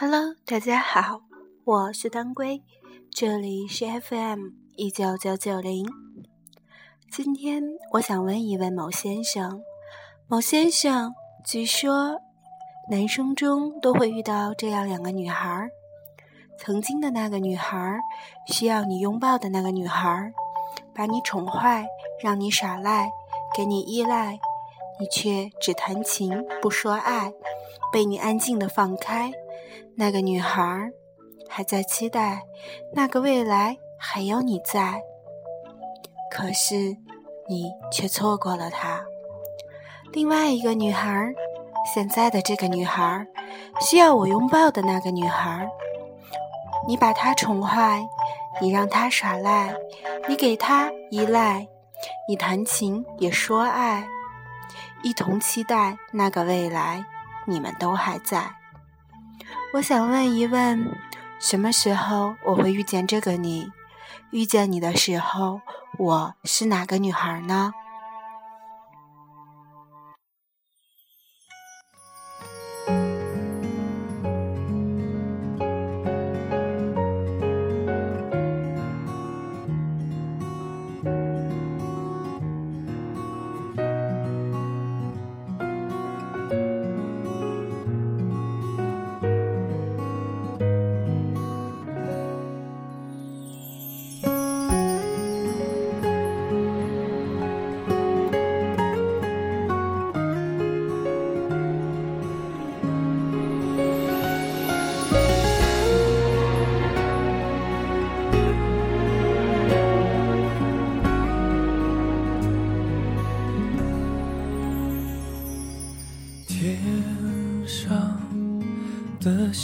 Hello，大家好，我是当归，这里是 FM 一九九九零。今天我想问一问某先生，某先生，据说男生中都会遇到这样两个女孩：曾经的那个女孩，需要你拥抱的那个女孩，把你宠坏，让你耍赖，给你依赖，你却只谈情不说爱，被你安静的放开。那个女孩还在期待那个未来，还有你在。可是你却错过了她。另外一个女孩，现在的这个女孩，需要我拥抱的那个女孩。你把她宠坏，你让她耍赖，你给她依赖，你弹琴也说爱，一同期待那个未来，你们都还在。我想问一问，什么时候我会遇见这个你？遇见你的时候，我是哪个女孩呢？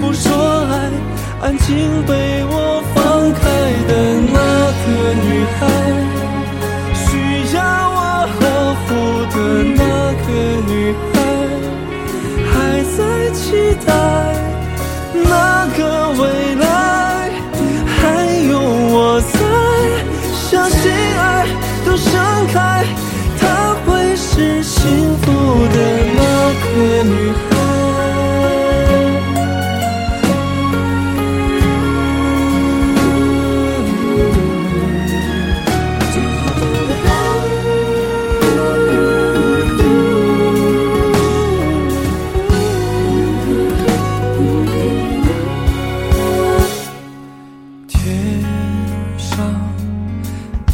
不说爱，安静被我放开的那个女孩，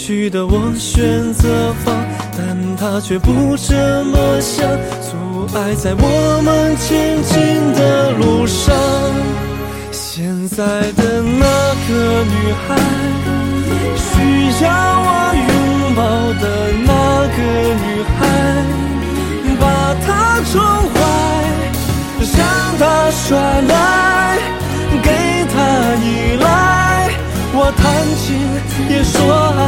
去的我选择放。但他却不这么想，阻碍在我们前进的路上。现在的那个女孩，需要我拥抱的那个女孩，把她宠坏，让她耍赖，情别说爱，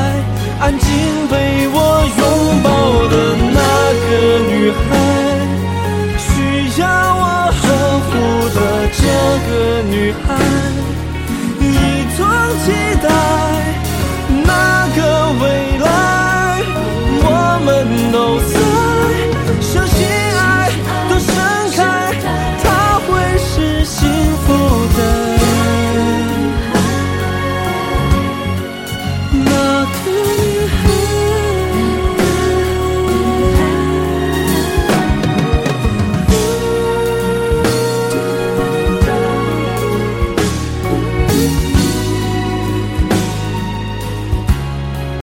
安静被我拥抱的那个女孩，需要我呵护的这个女孩。